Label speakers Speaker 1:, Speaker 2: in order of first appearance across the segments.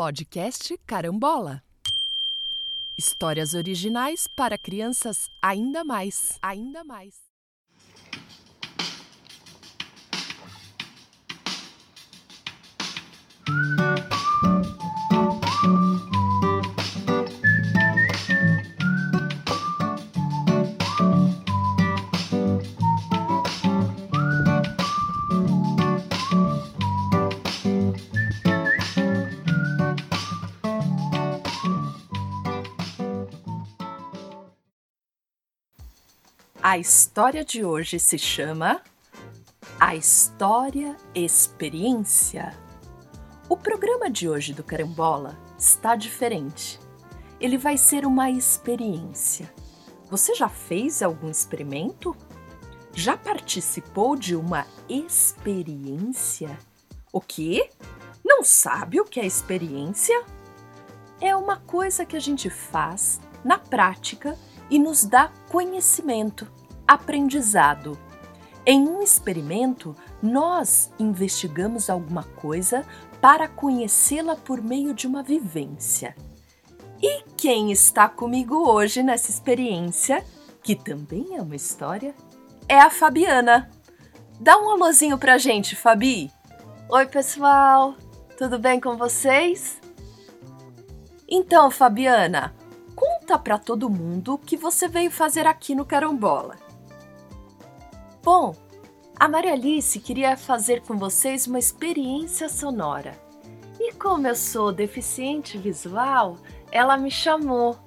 Speaker 1: Podcast Carambola. Histórias originais para crianças ainda mais, ainda mais. A história de hoje se chama A História Experiência. O programa de hoje do Carambola está diferente. Ele vai ser uma experiência. Você já fez algum experimento? Já participou de uma experiência? O quê? Não sabe o que é experiência? É uma coisa que a gente faz na prática e nos dá conhecimento, aprendizado. Em um experimento, nós investigamos alguma coisa para conhecê-la por meio de uma vivência. E quem está comigo hoje nessa experiência, que também é uma história, é a Fabiana. Dá um alôzinho pra gente, Fabi. Oi, pessoal. Tudo bem com vocês? Então, Fabiana, conta para todo mundo o que você veio fazer aqui no Carambola. Bom, a Maria Alice queria fazer com vocês uma experiência sonora. E como eu sou deficiente visual, ela me chamou.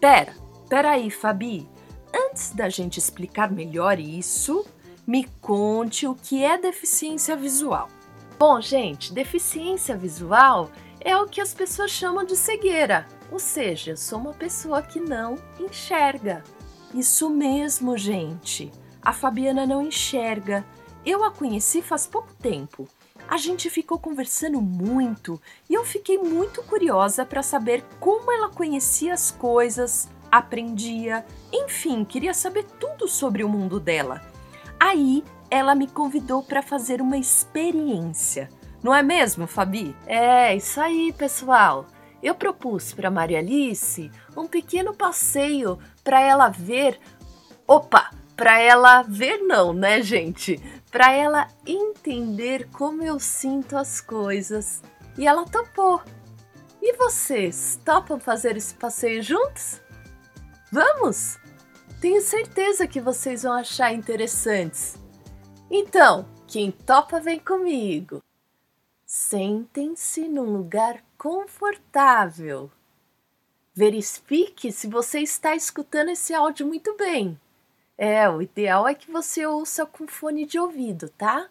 Speaker 1: Pera, pera aí, Fabi. Antes da gente explicar melhor isso, me conte o que é deficiência visual. Bom, gente, deficiência visual é o que as pessoas chamam de cegueira, ou seja, sou uma pessoa que não enxerga. Isso mesmo, gente. A Fabiana não enxerga. Eu a conheci faz pouco tempo. A gente ficou conversando muito e eu fiquei muito curiosa para saber como ela conhecia as coisas, aprendia, enfim, queria saber tudo sobre o mundo dela. Aí ela me convidou para fazer uma experiência. Não é mesmo, Fabi? É, isso aí, pessoal eu propus para Maria Alice um pequeno passeio para ela ver. Opa, para ela ver não, né, gente? Para ela entender como eu sinto as coisas. E ela topou. E vocês, topam fazer esse passeio juntos? Vamos? Tenho certeza que vocês vão achar interessantes. Então, quem topa vem comigo. Sentem-se num lugar confortável. Verifique se você está escutando esse áudio muito bem. É, o ideal é que você ouça com fone de ouvido, tá?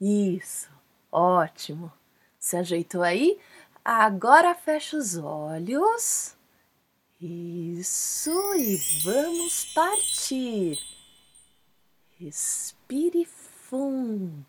Speaker 1: Isso, ótimo. Se ajeitou aí? Agora fecha os olhos. Isso, e vamos partir. Respire fundo.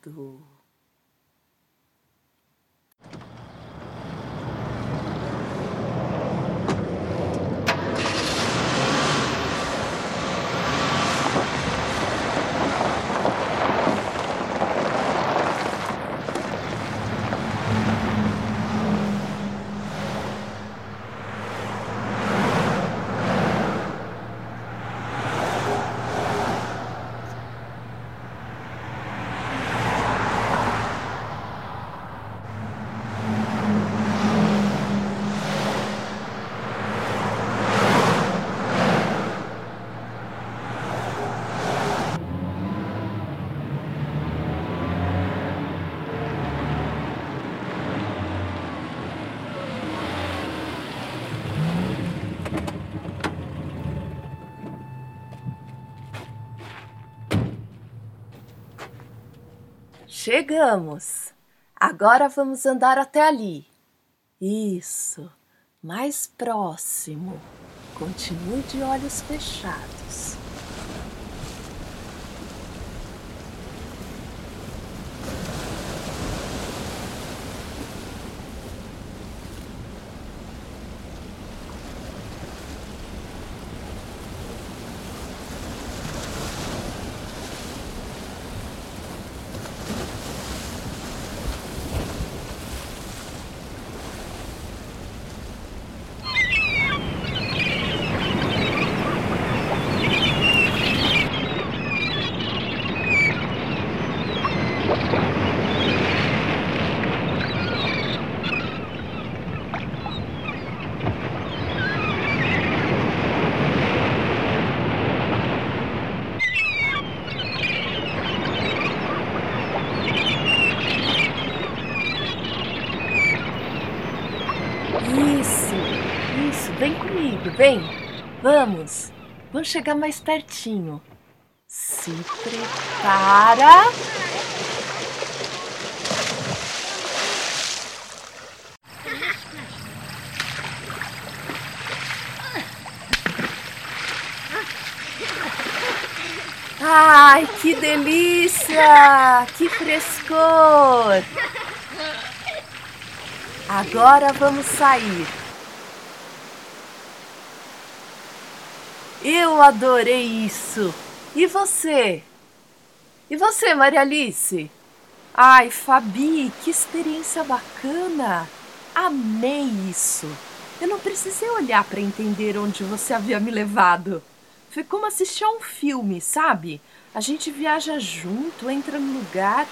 Speaker 1: Chegamos! Agora vamos andar até ali. Isso, mais próximo. Continue de olhos fechados. Isso, isso, vem comigo, vem. Vamos, vamos chegar mais pertinho. Se prepara. Ai, que delícia! Que frescor! Agora vamos sair. Eu adorei isso. E você? E você, Maria Alice? Ai, Fabi, que experiência bacana! Amei isso. Eu não precisei olhar para entender onde você havia me levado. Foi como assistir a um filme, sabe? A gente viaja junto, entra no lugar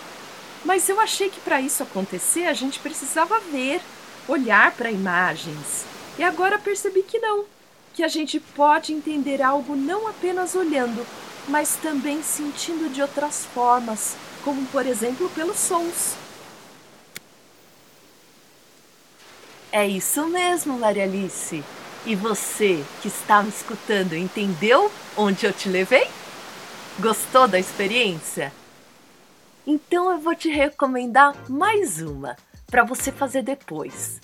Speaker 1: mas eu achei que para isso acontecer a gente precisava ver, olhar para imagens. E agora percebi que não, que a gente pode entender algo não apenas olhando, mas também sentindo de outras formas, como por exemplo pelos sons. É isso mesmo, Maria Alice. E você que está me escutando, entendeu onde eu te levei? Gostou da experiência? Então eu vou te recomendar mais uma para você fazer depois.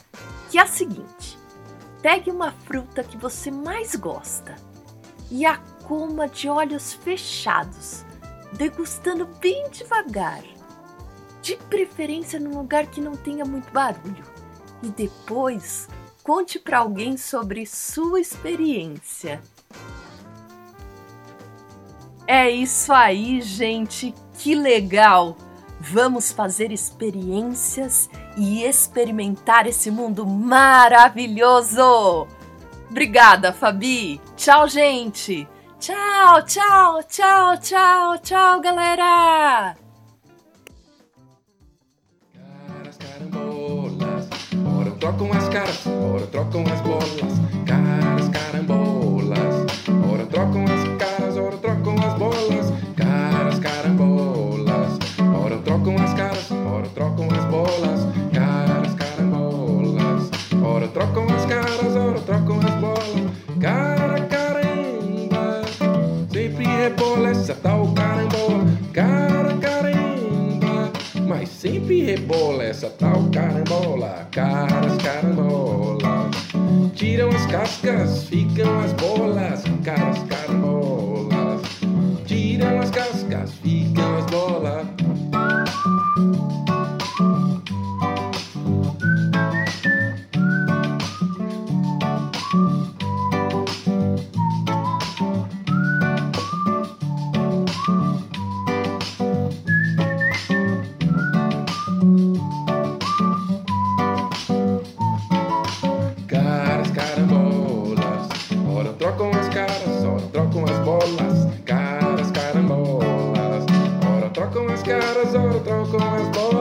Speaker 1: Que é a seguinte: pegue uma fruta que você mais gosta e a coma de olhos fechados, degustando bem devagar. De preferência num lugar que não tenha muito barulho. E depois conte para alguém sobre sua experiência. É isso aí, gente. Que legal! Vamos fazer experiências e experimentar esse mundo maravilhoso! Obrigada, Fabi! Tchau, gente! Tchau, tchau, tchau, tchau, tchau, galera!
Speaker 2: Trocam as caras, ora trocam as bolas. Caras, carambolas, ora trocam as caras, ora trocam as bolas. Caras, carambolas, ora trocam as caras, ora trocam as bolas. Caras, carambolas, ora trocam as caras, ora trocam as bolas. Cara, caramba, sempre rebola essa tal carambola. Cara, caramba, mas sempre rebola essa tal carambola. Caras, carambolas, tiram as cascas, loco es todo.